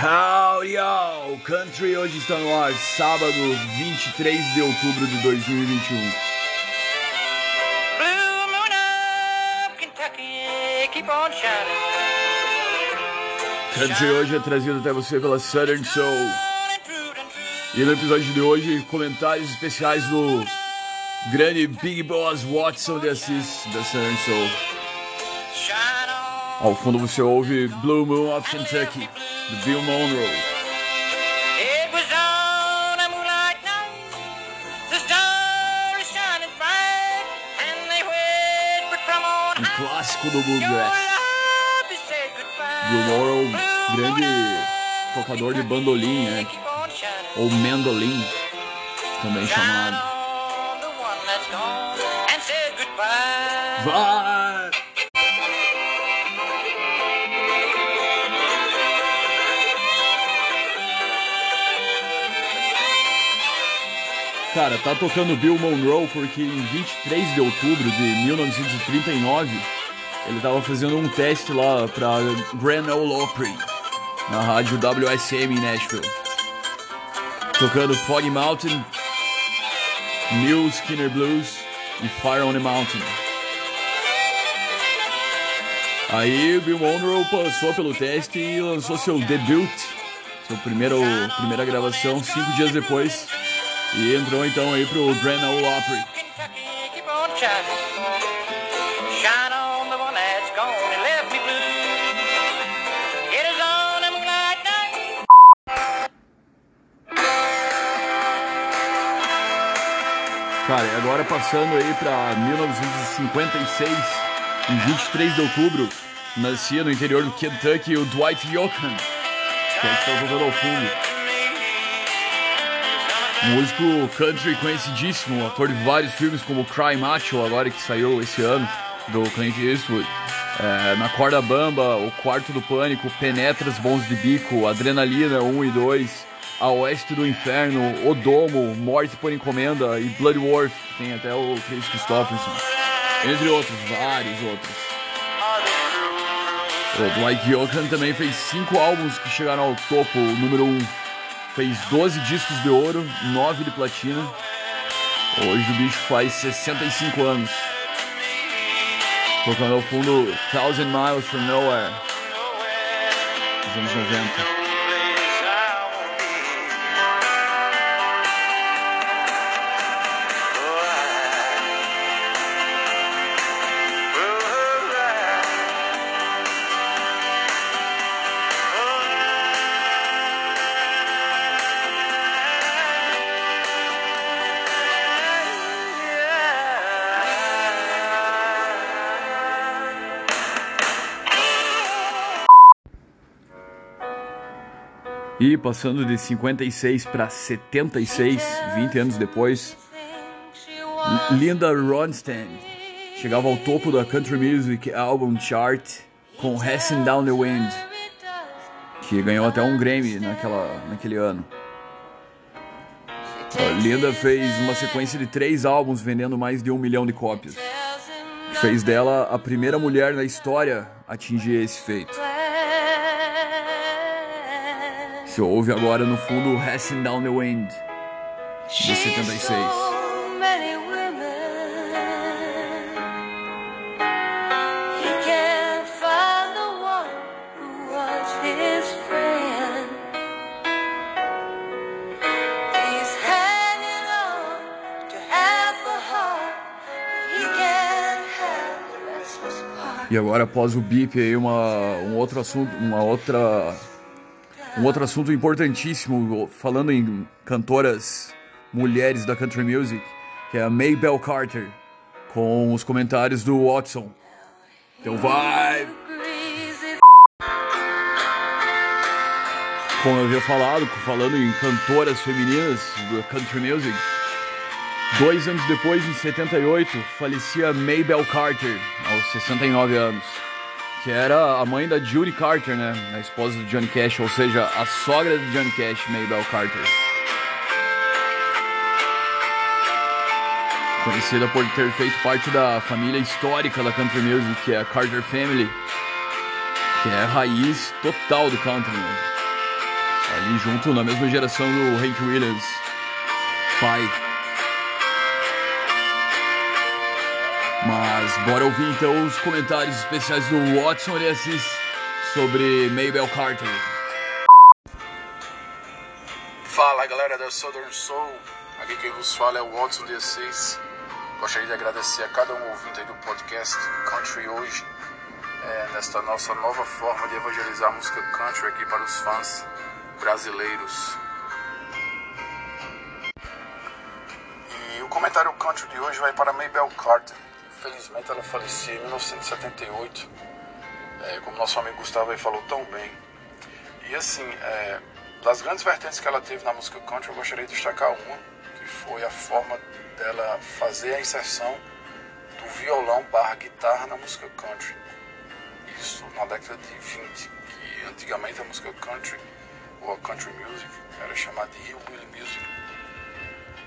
Howdy, y'all! Country hoje está no ar, sábado 23 de outubro de 2021. Blue moon of Kentucky, keep on shining. Country hoje é trazido até você pela Southern Soul. E no episódio de hoje, comentários especiais do grande Big Boss Watson de Assis da Southern Soul. Ao fundo você ouve Blue Moon of Kentucky, do Bill Monroe. Um clássico do Bluegrass. Bill Monroe, grande tocador de bandolim, né? Ou mandolim, também chamado. on Cara, tá tocando Bill Monroe porque em 23 de outubro de 1939 ele tava fazendo um teste lá pra Grand Ole Opry na rádio WSM em Nashville. Tocando Foggy Mountain, New Skinner Blues e Fire on the Mountain. Aí Bill Monroe passou pelo teste e lançou seu debut, primeiro primeira gravação cinco dias depois e entrou então aí pro Grand Ole Opry. Kentucky, keep on shining. Shine on the one that's gone and left me blue. It is on a moonlight night. Cara, agora passando aí pra 1956, em 23 de outubro, nascia no interior do Kentucky o Dwight Yoakam, que é o que tá tocando ao fundo. Músico country conhecidíssimo, ator de vários filmes como Cry Macho, agora que saiu esse ano, do Clint Eastwood. É, na Corda Bamba, O Quarto do Pânico, Penetras Bons de Bico, Adrenalina 1 e 2, A Oeste do Inferno, O Domo, Morte por Encomenda e Blood Wolf, que tem até o Chris Christopherson, entre outros, vários outros. O Dwight Yoakam também fez cinco álbuns que chegaram ao topo, número 1. Um. Fez 12 discos de ouro, 9 de platina. Hoje o bicho faz 65 anos. Tocando ao fundo Thousand Miles from Nowhere. Dos anos 90. E passando de 56 para 76, 20 anos depois, Linda Ronstadt chegava ao topo da Country Music Album Chart com Passing Down the Wind, que ganhou até um Grammy naquela, naquele ano. A Linda fez uma sequência de três álbuns vendendo mais de um milhão de cópias, que fez dela a primeira mulher na história a atingir esse feito. Se ouve agora no fundo Passing Down the Wind, de 76. many women. He can't find the one who was his friend. He's hanging on to half a heart. He can't have the restless part. E agora após o beep aí uma, um outro assunto, uma outra um outro assunto importantíssimo falando em cantoras mulheres da country music, que é a Maybelle Carter com os comentários do Watson. Então vai, como eu havia falado, falando em cantoras femininas da country music. Dois anos depois, em 78, falecia Maybelle Carter, aos 69 anos. Que era a mãe da Judy Carter, né? A esposa do Johnny Cash, ou seja, a sogra de Johnny Cash, Maybelle Carter. Conhecida por ter feito parte da família histórica da country music, que é a Carter Family, que é a raiz total do country. Né? Ali junto na mesma geração do Hank Williams, pai. Bora ouvir então os comentários especiais do Watson e Assis sobre Mabel Carter. Fala galera da Southern Soul, aqui quem vos fala é o Watson 6 Gostaria de agradecer a cada um ouvinte do podcast Country Hoje, é, nesta nossa nova forma de evangelizar a música country aqui para os fãs brasileiros. E o comentário country de hoje vai para Mabel Carter. Infelizmente ela faleceu em 1978, é, como nosso amigo Gustavo aí falou tão bem. E assim, é, das grandes vertentes que ela teve na música country, eu gostaria de destacar uma, que foi a forma dela fazer a inserção do violão barra guitarra na música country. Isso na década de 20, que antigamente a música country, ou a country music, era chamada de hillbilly music.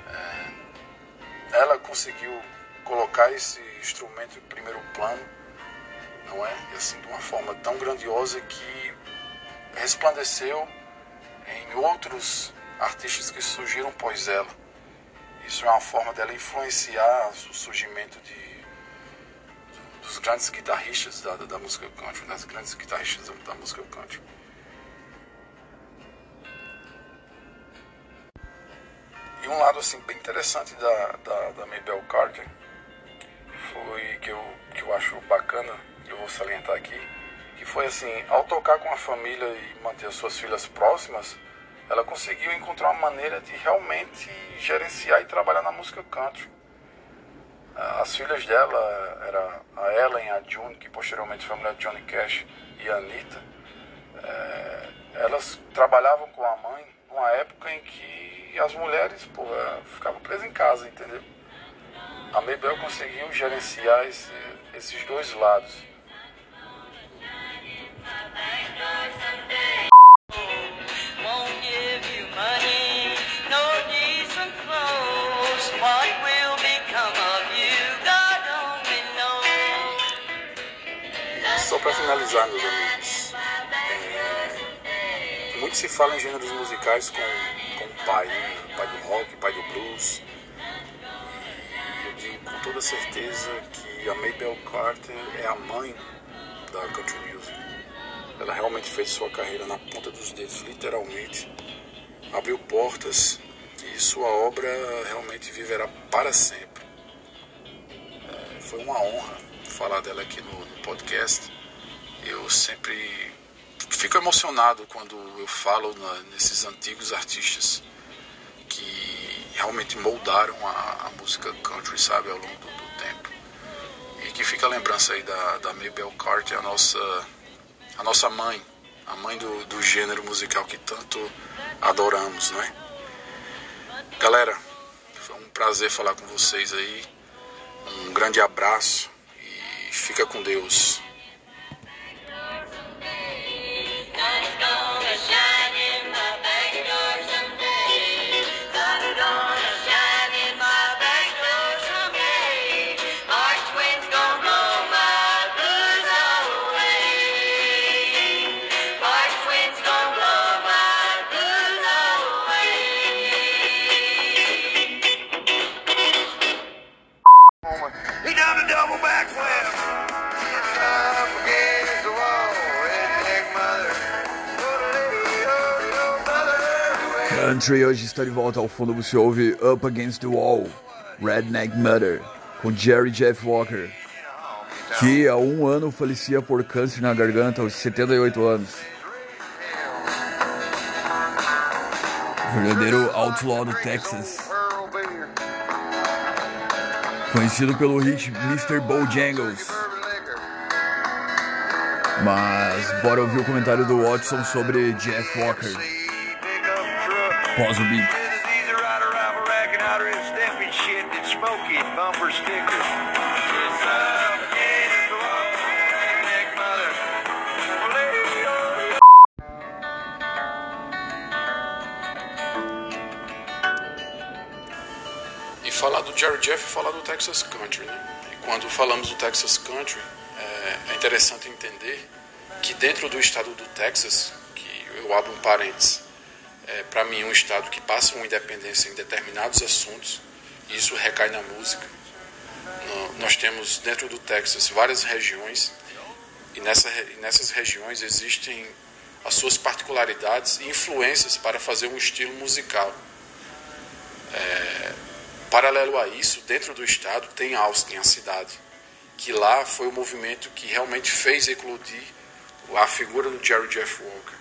É, ela conseguiu colocar esse instrumento em primeiro plano, não é? E assim, de uma forma tão grandiosa que resplandeceu em outros artistas que surgiram após ela. Isso é uma forma dela influenciar o surgimento de, dos grandes guitarristas da, da, música country, das grandes guitarristas da música country. E um lado assim bem interessante da, da, da Mabel Carter foi que eu, que eu acho bacana, eu vou salientar aqui, que foi assim, ao tocar com a família e manter as suas filhas próximas, ela conseguiu encontrar uma maneira de realmente gerenciar e trabalhar na música country. As filhas dela era a Ellen, a June, que posteriormente foi a mulher de Johnny Cash, e a Anitta. É, elas trabalhavam com a mãe numa época em que as mulheres pô, ficavam presas em casa, entendeu? A Mabel conseguiu gerenciar esse, esses dois lados. Só para finalizar, meus amigos, é, muito se fala em gêneros musicais com, com o pai, né? pai do rock, pai do blues. Toda certeza que a Mabel Carter é a mãe da country music. Ela realmente fez sua carreira na ponta dos dedos, literalmente. Abriu portas e sua obra realmente viverá para sempre. É, foi uma honra falar dela aqui no, no podcast. Eu sempre fico emocionado quando eu falo na, nesses antigos artistas que realmente moldaram a, a, música country, sabe, ao longo do, do, tempo. E que fica a lembrança aí da, da Mabel Carter, a nossa, a nossa mãe, a mãe do, do gênero musical que tanto adoramos, não é? Galera, foi um prazer falar com vocês aí. Um grande abraço e fica com Deus. Country hoje está de volta ao fundo. Você ouve Up Against the Wall, Redneck Mother, com Jerry Jeff Walker, que há um ano falecia por câncer na garganta aos 78 anos. Verdadeiro outlaw do Texas, conhecido pelo hit Mr. Bojangles. Mas bora ouvir o comentário do Watson sobre Jeff Walker. See, pickup truck. Pós o E falar do Jerry Jeff e falar do Texas Country, né? E quando falamos do Texas Country, é, é interessante entender que dentro do estado do Texas, que eu abro um parênteses, é, para mim, um estado que passa uma independência em determinados assuntos, e isso recai na música. No- nós temos dentro do Texas várias regiões, e nessa, e nessas regiões existem as suas particularidades e influências para fazer um estilo musical. É, paralelo a isso, dentro do estado tem Austin, a cidade, que lá foi o movimento que realmente fez eclodir a figura do Jerry Jeff Walker.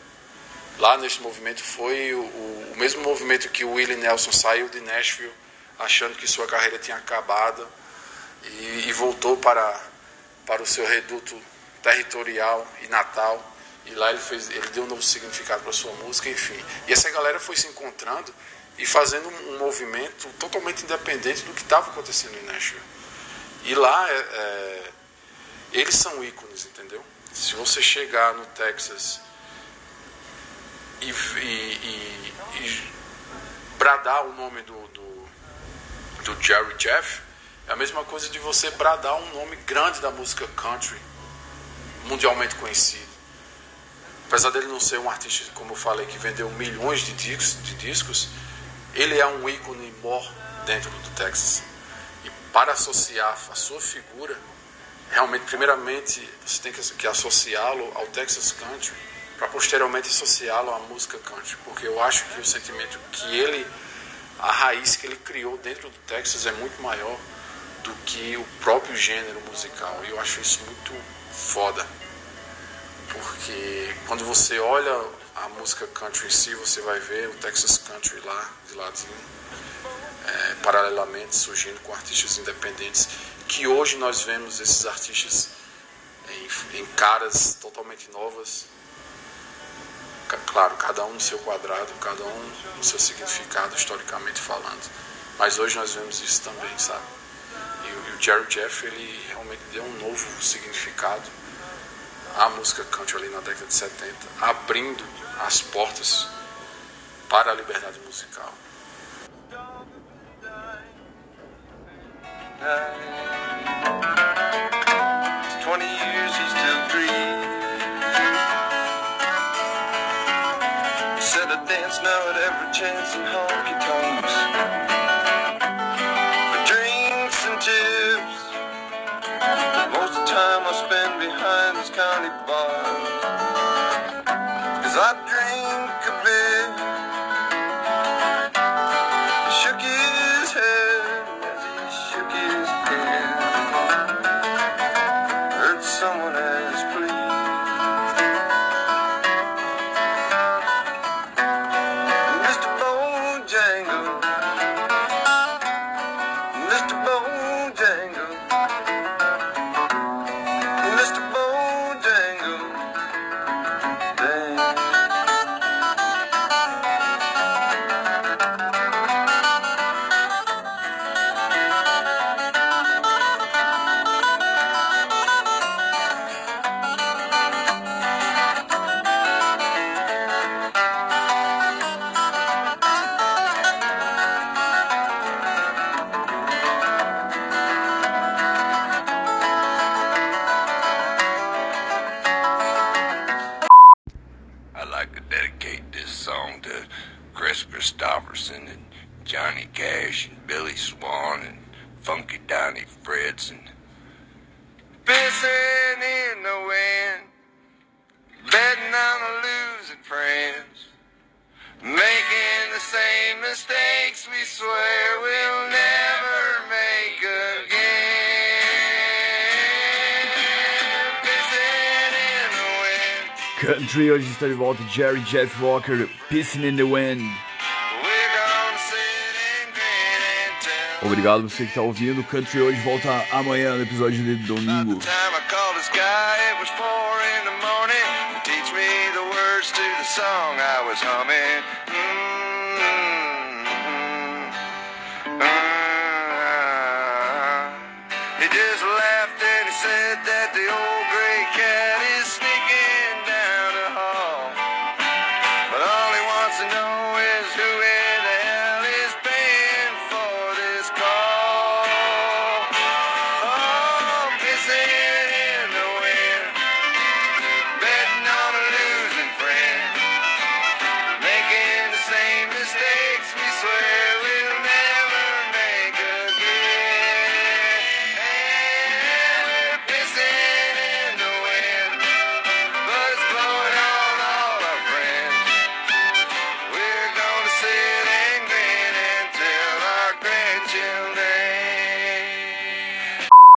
Lá nesse movimento foi o, o- mesmo movimento que o Willie Nelson saiu de Nashville achando que sua carreira tinha acabado e, e voltou para, para o seu reduto territorial e natal. E lá ele, fez, ele deu um novo significado para sua música, enfim. E essa galera foi se encontrando e fazendo um, um movimento totalmente independente do que estava acontecendo em Nashville. E lá é, é, eles são ícones, entendeu? Se você chegar no Texas e, e- e- bradar o nome do, do, do Jerry Jeff, é a mesma coisa de você bradar um nome grande da música country, mundialmente conhecido. Apesar dele não ser um artista, como eu falei, que vendeu milhões de discos, de discos ele é um ícone mor dentro do Texas. E para associar a sua figura, realmente, primeiramente, você tem que associá-lo ao Texas Country, para posteriormente associá-lo à música country. Porque eu acho que o sentimento que ele, a raiz que ele criou dentro do Texas é muito maior do que o próprio gênero musical. E eu acho isso muito foda. Porque quando você olha a música country em si, você vai ver o Texas Country lá, de ladinho, é, paralelamente surgindo com artistas independentes, que hoje nós vemos esses artistas em, em caras totalmente novas. Claro, cada um no seu quadrado, cada um no seu significado, historicamente falando. Mas hoje nós vemos isso também, sabe? E, o- e o Jerry Jeff, ele realmente deu um novo significado à música country ali na década de 70, abrindo as portas para a liberdade musical. I dance now at every chance in honky tonks. For drinks and tips. Most of the time I spend behind these county bars. Cause I friends, making the same mistakes we swear we'll never make again. Country hoje está de volta Jerry Jeff Walker, Pissing in the Wind. Obrigado você que está ouvindo. Country hoje volta amanhã no episódio de domingo. To the song I was humming. Mm.